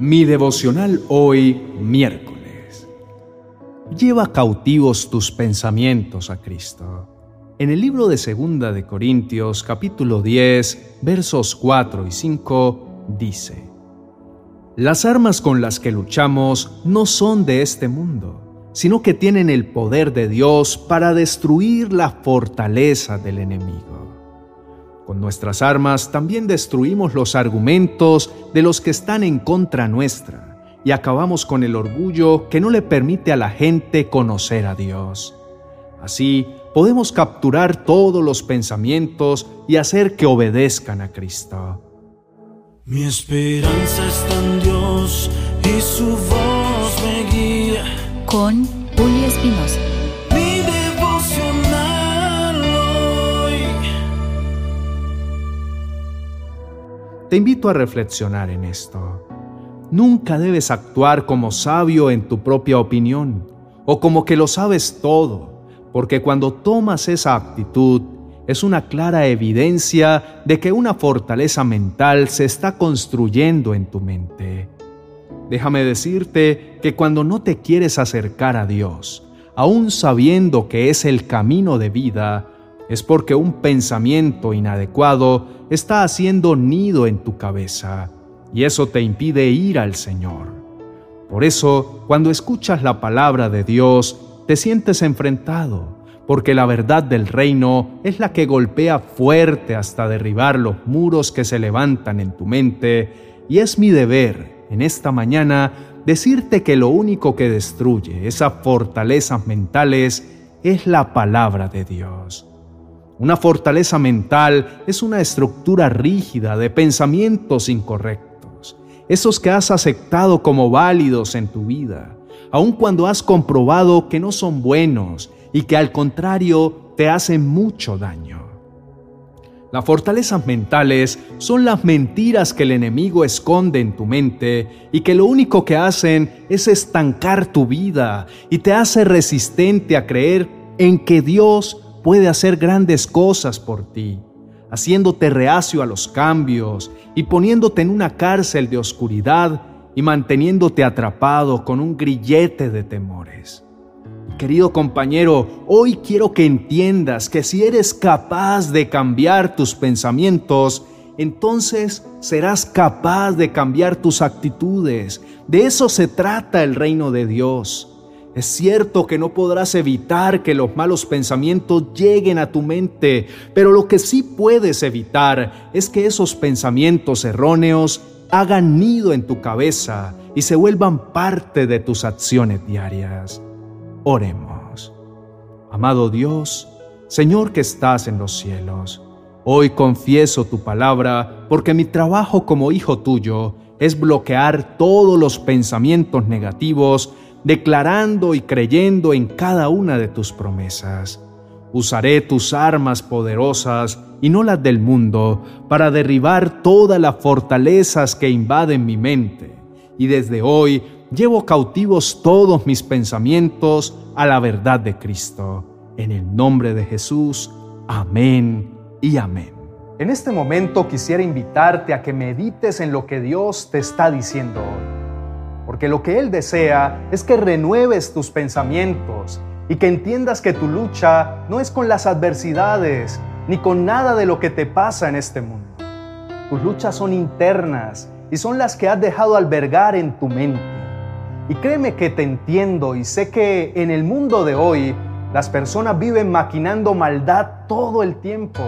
Mi devocional hoy, miércoles. Lleva cautivos tus pensamientos a Cristo. En el libro de Segunda de Corintios, capítulo 10, versos 4 y 5, dice: Las armas con las que luchamos no son de este mundo, sino que tienen el poder de Dios para destruir la fortaleza del enemigo. Con nuestras armas también destruimos los argumentos de los que están en contra nuestra y acabamos con el orgullo que no le permite a la gente conocer a Dios. Así podemos capturar todos los pensamientos y hacer que obedezcan a Cristo. Mi esperanza está en Dios y su voz me guía. Con Julio Espinosa. Te invito a reflexionar en esto. Nunca debes actuar como sabio en tu propia opinión o como que lo sabes todo, porque cuando tomas esa actitud es una clara evidencia de que una fortaleza mental se está construyendo en tu mente. Déjame decirte que cuando no te quieres acercar a Dios, aun sabiendo que es el camino de vida, es porque un pensamiento inadecuado está haciendo nido en tu cabeza y eso te impide ir al Señor. Por eso, cuando escuchas la palabra de Dios, te sientes enfrentado, porque la verdad del reino es la que golpea fuerte hasta derribar los muros que se levantan en tu mente, y es mi deber en esta mañana decirte que lo único que destruye esas fortalezas mentales es la palabra de Dios. Una fortaleza mental es una estructura rígida de pensamientos incorrectos, esos que has aceptado como válidos en tu vida, aun cuando has comprobado que no son buenos y que al contrario te hacen mucho daño. Las fortalezas mentales son las mentiras que el enemigo esconde en tu mente y que lo único que hacen es estancar tu vida y te hace resistente a creer en que Dios puede hacer grandes cosas por ti, haciéndote reacio a los cambios y poniéndote en una cárcel de oscuridad y manteniéndote atrapado con un grillete de temores. Querido compañero, hoy quiero que entiendas que si eres capaz de cambiar tus pensamientos, entonces serás capaz de cambiar tus actitudes. De eso se trata el reino de Dios. Es cierto que no podrás evitar que los malos pensamientos lleguen a tu mente, pero lo que sí puedes evitar es que esos pensamientos erróneos hagan nido en tu cabeza y se vuelvan parte de tus acciones diarias. Oremos. Amado Dios, Señor que estás en los cielos, hoy confieso tu palabra porque mi trabajo como hijo tuyo es bloquear todos los pensamientos negativos declarando y creyendo en cada una de tus promesas. Usaré tus armas poderosas y no las del mundo para derribar todas las fortalezas que invaden mi mente. Y desde hoy llevo cautivos todos mis pensamientos a la verdad de Cristo. En el nombre de Jesús. Amén y amén. En este momento quisiera invitarte a que medites en lo que Dios te está diciendo hoy porque lo que Él desea es que renueves tus pensamientos y que entiendas que tu lucha no es con las adversidades ni con nada de lo que te pasa en este mundo. Tus luchas son internas y son las que has dejado albergar en tu mente. Y créeme que te entiendo y sé que en el mundo de hoy las personas viven maquinando maldad todo el tiempo.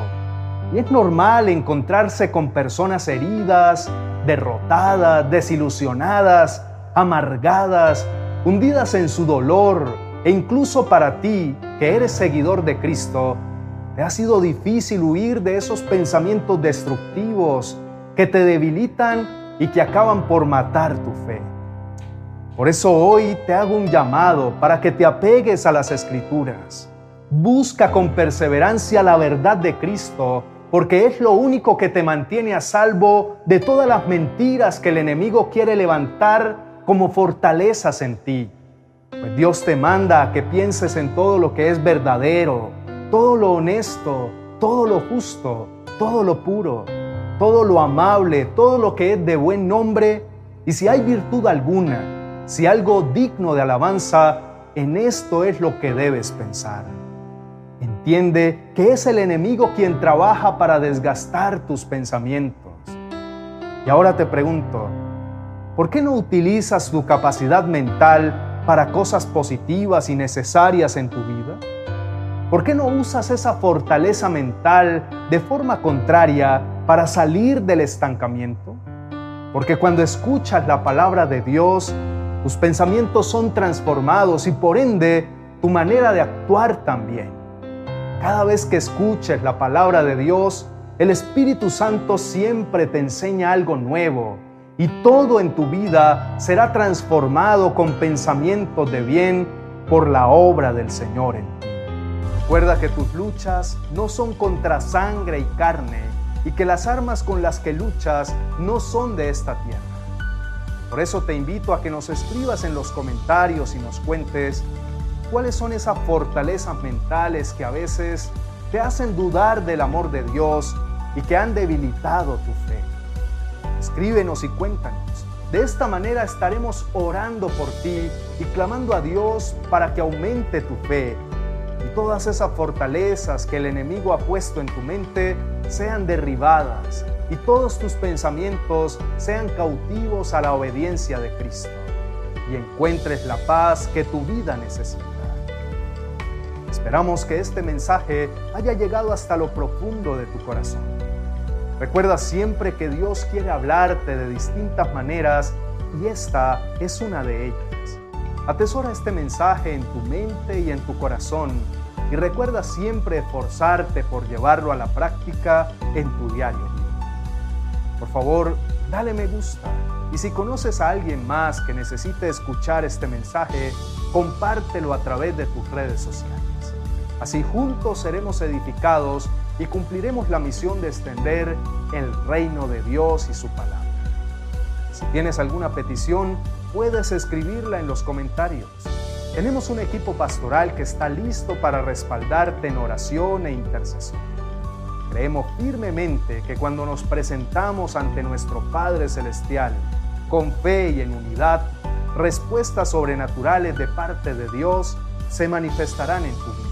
Y es normal encontrarse con personas heridas, derrotadas, desilusionadas, amargadas, hundidas en su dolor, e incluso para ti, que eres seguidor de Cristo, te ha sido difícil huir de esos pensamientos destructivos que te debilitan y que acaban por matar tu fe. Por eso hoy te hago un llamado para que te apegues a las escrituras. Busca con perseverancia la verdad de Cristo, porque es lo único que te mantiene a salvo de todas las mentiras que el enemigo quiere levantar como fortalezas en ti. Pues Dios te manda que pienses en todo lo que es verdadero, todo lo honesto, todo lo justo, todo lo puro, todo lo amable, todo lo que es de buen nombre, Y si hay virtud alguna, si algo digno de alabanza, en esto es lo que debes pensar. Entiende que es el enemigo quien trabaja para desgastar tus pensamientos. Y ahora te pregunto, ¿por qué no utilizas tu capacidad mental para cosas positivas y necesarias en tu vida? ¿Por qué no usas esa fortaleza mental de forma contraria para salir del estancamiento? Porque cuando escuchas la palabra de Dios, tus pensamientos son transformados y por ende tu manera de actuar también. Cada vez que escuches la palabra de Dios, el Espíritu Santo siempre te enseña algo nuevo y todo en tu vida será transformado con pensamientos de bien por la obra del Señor en ti. Recuerda que tus luchas no son contra sangre y carne y que las armas con las que luchas no son de esta tierra. Por eso te invito a que nos escribas en los comentarios y nos cuentes cuáles son esas fortalezas mentales que a veces te hacen dudar del amor de Dios y que han debilitado tu fe. Escríbenos y cuéntanos. De esta manera estaremos orando por ti y clamando a Dios para que aumente tu fe y todas esas fortalezas que el enemigo ha puesto en tu mente sean derribadas y todos tus pensamientos sean cautivos a la obediencia de Cristo y encuentres la paz que tu vida necesita. Esperamos que este mensaje haya llegado hasta lo profundo de tu corazón. Recuerda siempre que Dios quiere hablarte de distintas maneras y esta es una de ellas. Atesora este mensaje en tu mente y en tu corazón y recuerda siempre esforzarte por llevarlo a la práctica en tu diario. Por favor, dale me gusta y si conoces a alguien más que necesite escuchar este mensaje, compártelo a través de tus redes sociales. Así juntos seremos edificados y cumpliremos la misión de extender el reino de Dios y su palabra. Si tienes alguna petición, puedes escribirla en los comentarios. Tenemos un equipo pastoral que está listo para respaldarte en oración e intercesión. Creemos firmemente que cuando nos presentamos ante nuestro Padre Celestial con fe y en unidad, respuestas sobrenaturales de parte de Dios se manifestarán en tu vida.